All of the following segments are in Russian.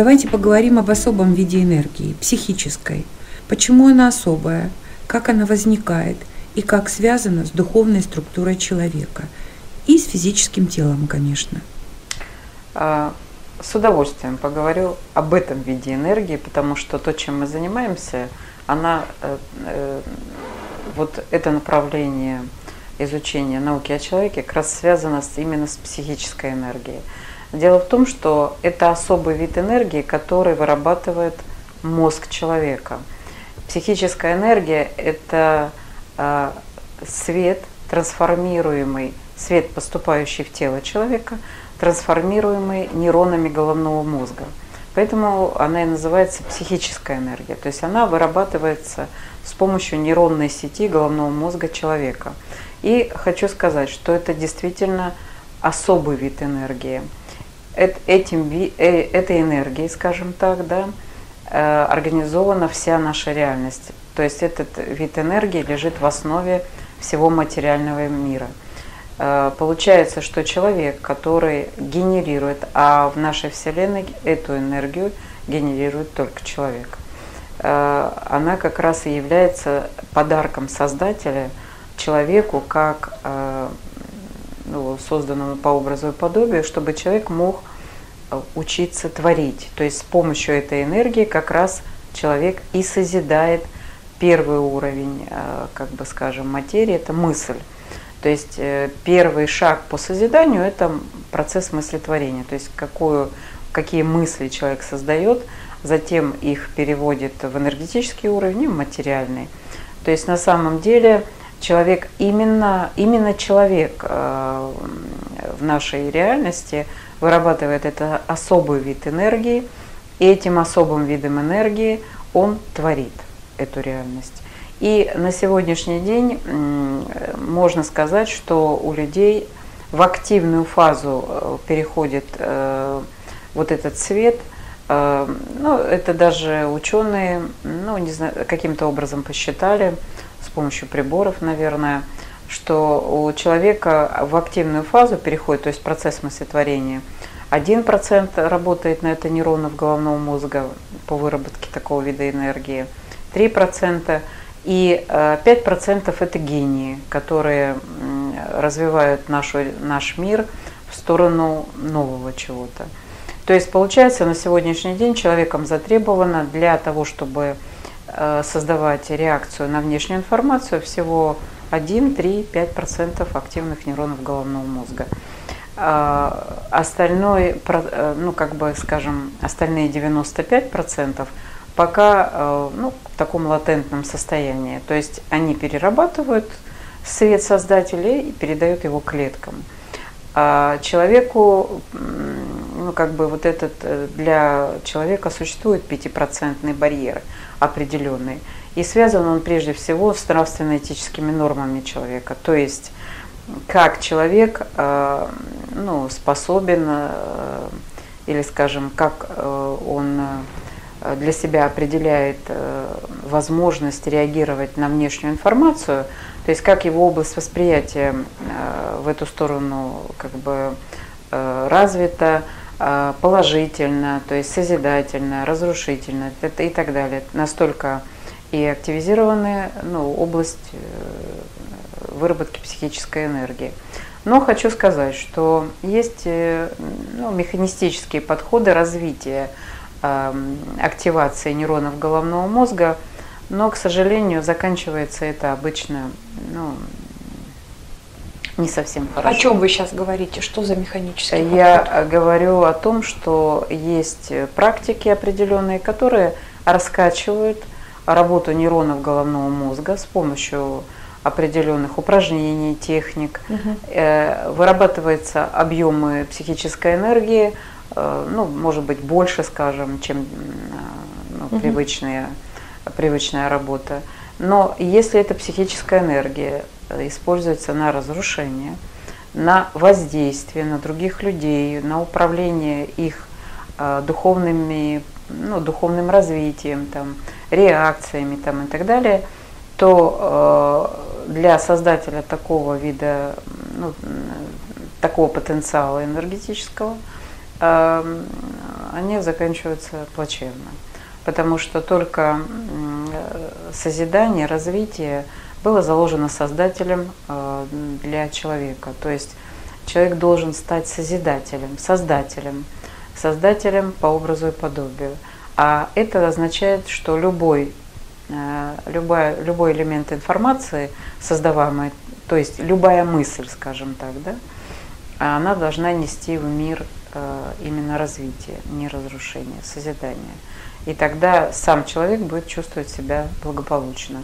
Давайте поговорим об особом виде энергии, психической. Почему она особая, как она возникает и как связана с духовной структурой человека и с физическим телом, конечно. А, с удовольствием поговорю об этом виде энергии, потому что то, чем мы занимаемся, она, э, э, вот это направление изучения науки о человеке как раз связано именно с психической энергией. Дело в том, что это особый вид энергии, который вырабатывает мозг человека. Психическая энергия – это э, свет, трансформируемый, свет, поступающий в тело человека, трансформируемый нейронами головного мозга. Поэтому она и называется психическая энергия. То есть она вырабатывается с помощью нейронной сети головного мозга человека. И хочу сказать, что это действительно особый вид энергии. Этим, э, этой энергией, скажем так, да, э, организована вся наша реальность. То есть этот вид энергии лежит в основе всего материального мира. Э, получается, что человек, который генерирует, а в нашей Вселенной эту энергию генерирует только человек, она как раз и является подарком Создателя – человеку как ну, созданному по образу и подобию, чтобы человек мог э, учиться творить. То есть с помощью этой энергии как раз человек и созидает первый уровень, э, как бы скажем, материи, это мысль. То есть первый шаг по созиданию – это процесс мыслетворения, то есть какую, какие мысли человек создает, затем их переводит в энергетический уровень и в материальный. То есть на самом деле – человек именно, именно человек э, в нашей реальности вырабатывает это особый вид энергии, и этим особым видом энергии он творит эту реальность. И на сегодняшний день можно сказать, что у людей в активную фазу э, переходит э, вот этот цвет. Ну, это даже ученые, ну, не знаю, каким-то образом посчитали, помощью приборов, наверное, что у человека в активную фазу переходит, то есть процесс мыслетворения, 1% работает на это нейронов головного мозга по выработке такого вида энергии, 3% и 5% э, это гении, которые развивают нашу, наш мир в сторону нового чего-то. То есть получается на сегодняшний день человеком затребовано для того, чтобы создавать реакцию на внешнюю информацию всего 1, 3, 5% активных нейронов головного мозга. А остальной, э, ну как бы скажем, остальные 95% пока э, ну, в таком латентном состоянии. То есть они перерабатывают свет создателей и передают его клеткам. А человеку, ну как бы вот этот, для человека существует пятипроцентный барьер – определенный. И связан он прежде всего с нравственно-этическими нормами человека. То есть как человек э, ну, способен, э, или скажем, как э, он для себя определяет возможность реагировать на внешнюю информацию, то есть как его область восприятия в эту сторону как бы развита, положительно, то есть созидательно, разрушительно и так далее. Настолько и активизированная ну, область э, выработки психической энергии. Но хочу сказать, что есть э, ну, механистические подходы развития э, активации нейронов головного мозга, но, к сожалению, заканчивается это обычно ну, не совсем хорошо. О чем вы сейчас говорите? Что за механический Я подход? говорю о том, что есть практики определенные, которые раскачивают работу нейронов головного мозга с помощью определенных упражнений, техник. Угу. Вырабатываются объемы психической энергии, э, ну, может быть, больше, скажем, чем ну, угу. привычная, привычная работа. Но если это психическая энергия, используется на разрушение, на воздействие на других людей, на управление их э, духовными, ну, духовным развитием, там, реакциями там, и так далее, то э, для создателя такого вида, ну, такого потенциала энергетического, они заканчиваются плачевно. Потому что только созидание, развитие было заложено Создателем э, для человека. То есть человек должен стать созидателем, создателем, создателем по образу и подобию. А это означает, что любой, э, любой, любой элемент информации, создаваемый, то есть любая мысль, скажем так, да, она должна нести в мир э, именно развитие, не разрушение, созидание. И тогда сам человек будет чувствовать себя благополучно.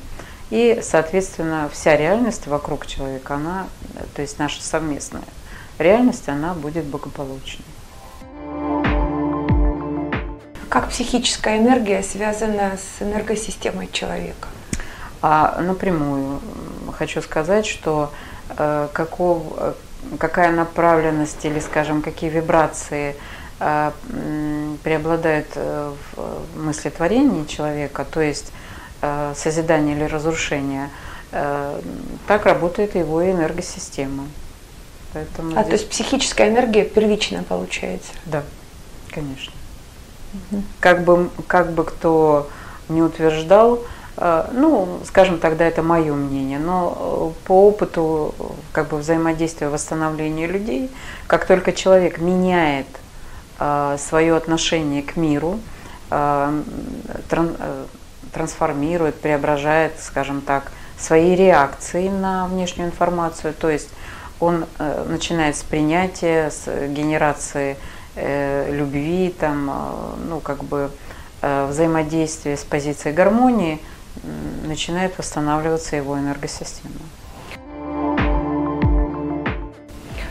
И, соответственно, вся реальность вокруг человека, она, то есть наша совместная реальность, она будет благополучной. Как психическая энергия связана с энергосистемой человека? А напрямую хочу сказать, что э, каков, какая направленность или, скажем, какие вибрации э, преобладают э, в мыслетворении человека, то есть Э, созидания или разрушения, э, так работает его энергосистема. Поэтому а здесь... то есть психическая энергия первичная получается? Да, конечно. Угу. Как, бы, как бы кто не утверждал, э, ну, скажем тогда, это мое мнение, но по опыту как бы взаимодействия, восстановления людей, как только человек меняет свое отношение к миру, трансформирует, преображает, скажем так, свои реакции на внешнюю информацию. То есть он э, начинает с принятия, с генерации э, любви, там, э, ну, как бы взаимодействия с позицией гармонии, начинает восстанавливаться его энергосистема.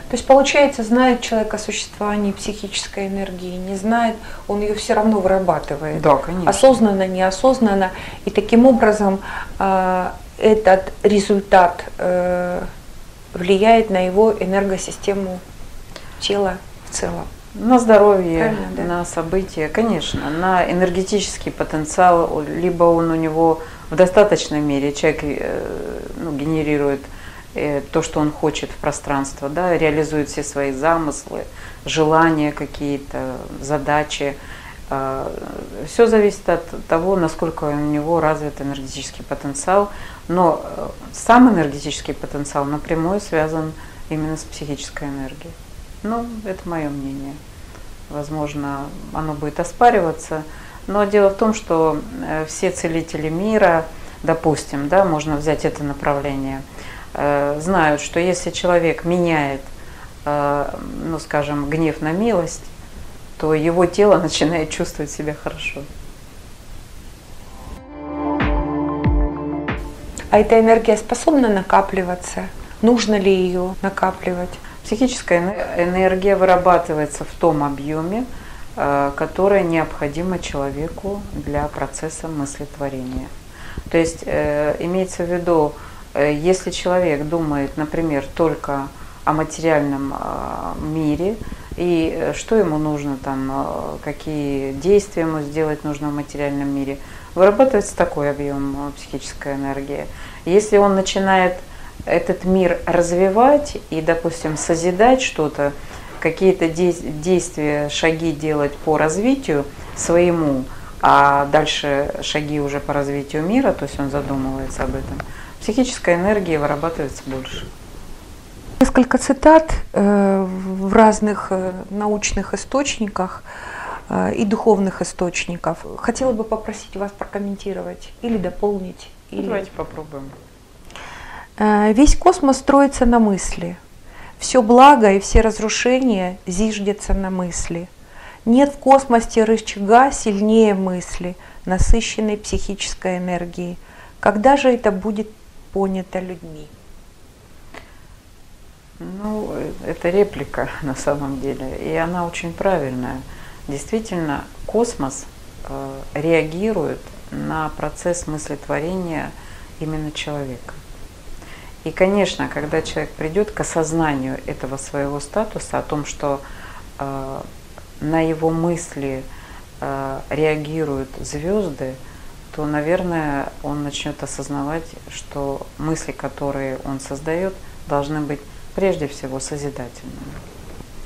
То есть, получается, знает человек о существовании психической энергии, не знает, он ее все равно вырабатывает. Да, конечно. Осознанно, неосознанно. И таким образом э, этот результат э, влияет на его энергосистему тела в целом. На здоровье, да? на события, конечно, на энергетический потенциал, либо он у него в достаточной мере, человек э, ну, генерирует то, что он хочет в пространство, да, реализует все свои замыслы, желания какие-то, задачи. А, все зависит от того, насколько у него развит энергетический потенциал, но э, сам энергетический потенциал напрямую связан именно с психической энергией. Ну, это мое мнение. Возможно, оно будет оспариваться, но дело в том, что э, все целители мира, допустим, да, можно взять это направление – Э, знают, что если человек меняет, э, ну скажем, гнев на милость, то его тело начинает чувствовать себя хорошо. А эта энергия способна накапливаться? Нужно ли ее накапливать? Психическая энергия вырабатывается в том объеме, э, которое необходимо человеку для процесса мыслетворения. То есть имеется в виду, Э, если человек думает, например, только о материальном а, мире, и э, что ему нужно там, э, какие действия ему сделать нужно в материальном мире, вырабатывается такой объем психической энергии. Если он начинает этот мир развивать и, допустим, созидать что-то, какие-то действия, шаги делать по развитию своему, а дальше шаги уже по развитию мира, то есть он задумывается об этом – психической энергии вырабатывается больше. Несколько цитат э, в разных э, научных источниках э, и духовных источников. Хотела бы попросить вас прокомментировать или дополнить. Или... Давайте попробуем. Весь космос строится на мысли. Все благо и все разрушения зиждятся на мысли. Нет в космосе рычага сильнее мысли, насыщенной психической энергией. Когда же это будет понято людьми? Ну, это реплика на самом деле, и она очень правильная. Действительно, космос э, реагирует на процесс мыслетворения именно человека. И, конечно, когда человек придет к осознанию этого своего статуса, о том, что э, на его мысли э, реагируют звезды, то, наверное, он начнет осознавать, что мысли, которые он создает, должны быть прежде всего созидательными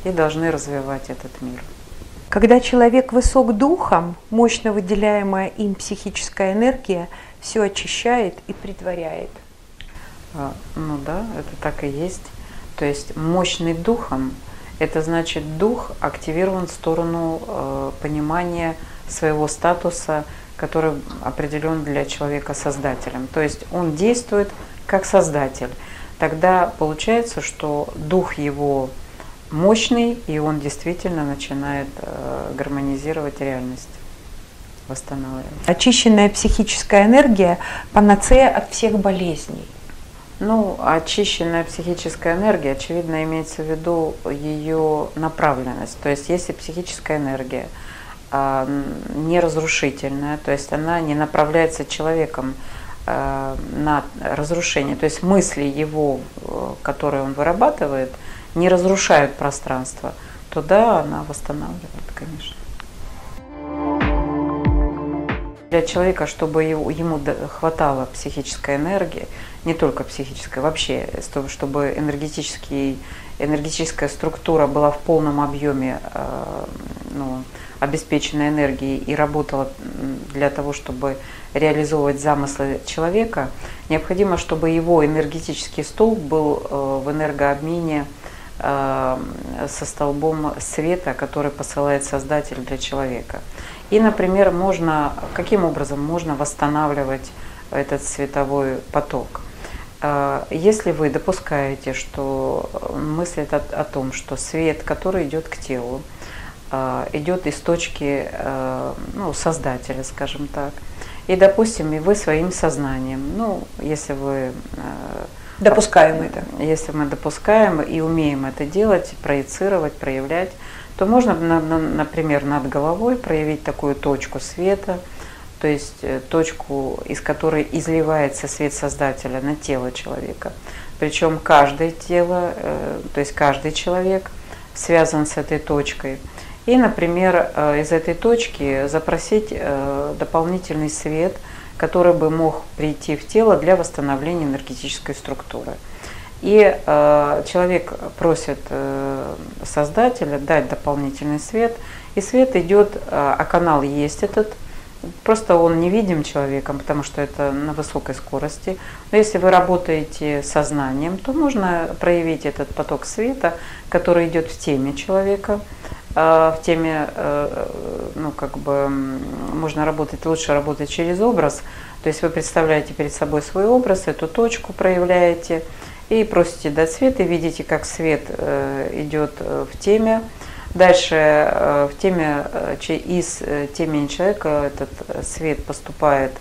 и должны развивать этот мир. Когда человек высок духом, мощно выделяемая им психическая энергия все очищает и притворяет. А, ну да, это так и есть. То есть мощный духом, это значит дух активирован в сторону э, понимания своего статуса, который определен для человека создателем. То есть он действует как создатель. Тогда получается, что дух его мощный, и он действительно начинает э, гармонизировать реальность, восстанавливать. Очищенная психическая энергия – панацея от всех болезней. Ну, очищенная психическая энергия, очевидно, имеется в виду ее направленность. То есть, если психическая энергия э, не разрушительная, то есть она не направляется человеком э, на разрушение, то есть мысли его, э, которые он вырабатывает – не разрушают пространство, то она восстанавливает, конечно. Для человека, чтобы ему хватало психической энергии, не только психической, вообще, чтобы энергетический, энергетическая структура была в полном объеме э, ну, обеспечена энергией и работала для того, чтобы реализовывать замыслы человека, необходимо, чтобы его энергетический столб был э, в энергообмене Э, со столбом света, который посылает Создатель для человека. И, например, можно, каким образом можно восстанавливать этот световой поток? Э, если вы допускаете, что мыслит о, том, что свет, который идет к телу, идет из точки ну, создателя, скажем так, и, допустим, и вы своим сознанием, ну, если вы Допускаем это. Если мы допускаем и умеем это делать, проецировать, проявлять, то можно, например, над головой проявить такую точку света, то есть э, точку, из которой изливается свет Создателя на тело человека. Причем каждое тело, э, то есть каждый человек связан с этой точкой. И, например, э, из этой точки запросить дополнительный свет – который бы мог прийти в тело для восстановления энергетической структуры. И э, человек просит э, Создателя дать дополнительный свет, и свет идет, э, а канал есть этот, просто он не видим человеком, потому что это на высокой скорости. Но если вы работаете сознанием, то можно проявить этот поток света, который идет в теме человека, Э, в теме, э, ну, как бы, можно работать, лучше работать через образ. То есть вы представляете перед собой свой образ, эту точку проявляете и просите дать свет, и видите, как свет э, идет в теме. Дальше в теме, из темени человека этот свет поступает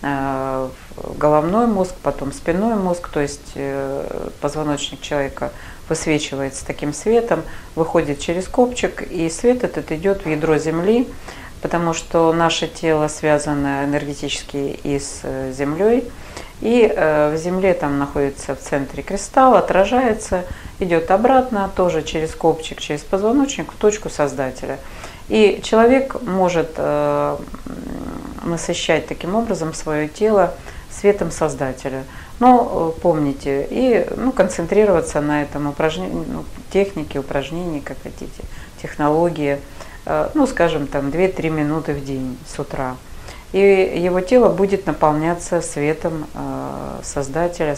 в головной мозг, потом спинной мозг, то есть позвоночник человека – высвечивается таким светом, выходит через копчик, и свет этот идет в ядро Земли, потому что наше тело связано энергетически и с э, Землей, и э, в Земле там находится в центре кристалл, отражается, идет обратно, тоже через копчик, через позвоночник в точку Создателя. И человек может э, насыщать таким образом свое тело светом Создателя. Но э, помните и ну, концентрироваться на этом упражнении, ну, технике, упражнении, как хотите, технологии, э, ну, скажем, там 2-3 минуты в день с утра. И его тело будет наполняться светом э, Создателя,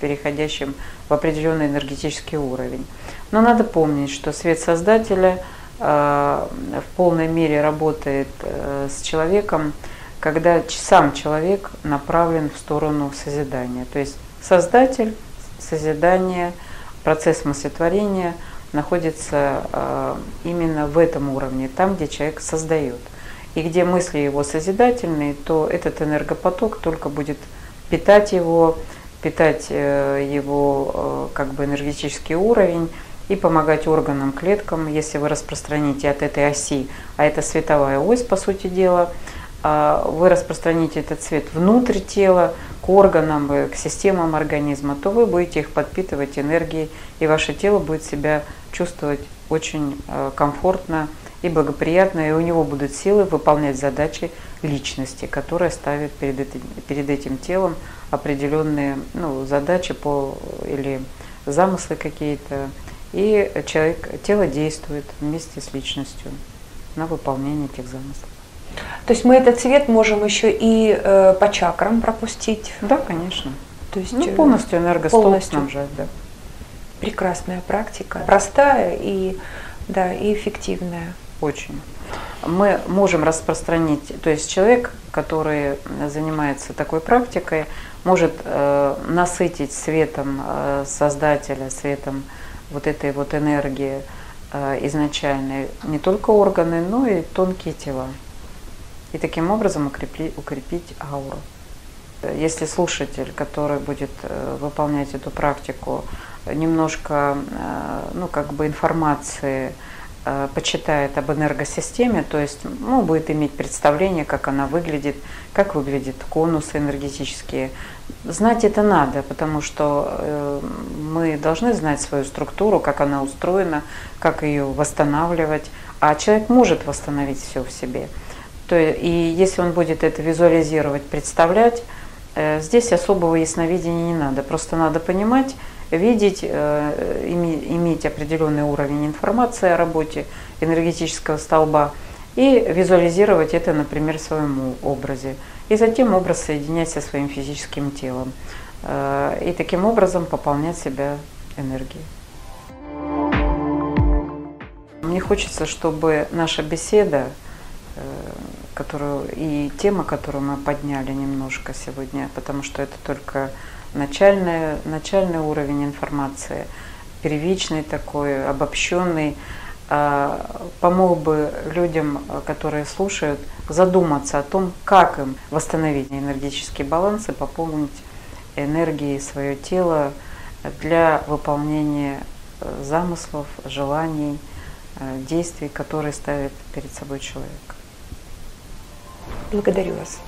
переходящим в определенный энергетический уровень. Но надо помнить, что свет Создателя в полной мере работает с человеком, когда сам человек направлен в сторону созидания. То есть создатель, созидание, процесс мыслетворения находится э, именно в этом уровне, там, где человек создает. И где мысли его созидательные, то этот энергопоток только будет питать его, питать э, его э, как бы энергетический уровень и помогать органам, клеткам, если вы распространите от этой оси, а это световая ось, по сути дела, а, вы распространите этот цвет внутрь тела, к органам, э, к системам организма, то вы будете их подпитывать энергией, и ваше тело будет себя чувствовать очень э, комфортно и благоприятно, и у него будут силы выполнять задачи личности, которая ставит перед этим, перед этим телом определенные ну, задачи по, или замыслы какие-то, и человек, тело действует вместе с личностью. на выполнение этих замыслов. То есть мы этот цвет можем еще и э, по чакрам пропустить? Да, конечно. То есть ну, э, полностью энергостол полностью. снабжать, да. Прекрасная практика, простая и, да, и эффективная. Очень. Мы можем распространить, то есть человек, который занимается такой практикой, может э, насытить светом э, Создателя, светом вот этой вот энергии э, изначальной не только органы, но и тонкие тела. И таким образом укрепли, укрепить ауру. Если слушатель, который будет э, выполнять эту практику, немножко э, ну, как бы информации э, почитает об энергосистеме, то есть ну, будет иметь представление, как она выглядит, как выглядят конусы энергетические. Знать это надо, потому что мы должны знать свою структуру, как она устроена, как ее восстанавливать, а человек может восстановить все в себе. То, и если он будет это визуализировать, представлять, здесь особого ясновидения не надо, просто надо понимать, видеть, э, иметь определенный уровень информации о работе энергетического столба и визуализировать это, например, в своем образе. И затем образ соединять со своим физическим телом. Э, и таким образом пополнять себя энергией. Мне хочется, чтобы наша беседа, э, которую и тема, которую мы подняли немножко сегодня, потому что это только начальный, начальный уровень информации, первичный такой, обобщенный, а, помог бы людям, которые слушают, задуматься о том, как им восстановить энергетический баланс и пополнить энергией свое тело для выполнения э, замыслов, желаний, э, действий, которые ставит перед собой человек. Благодарю вас.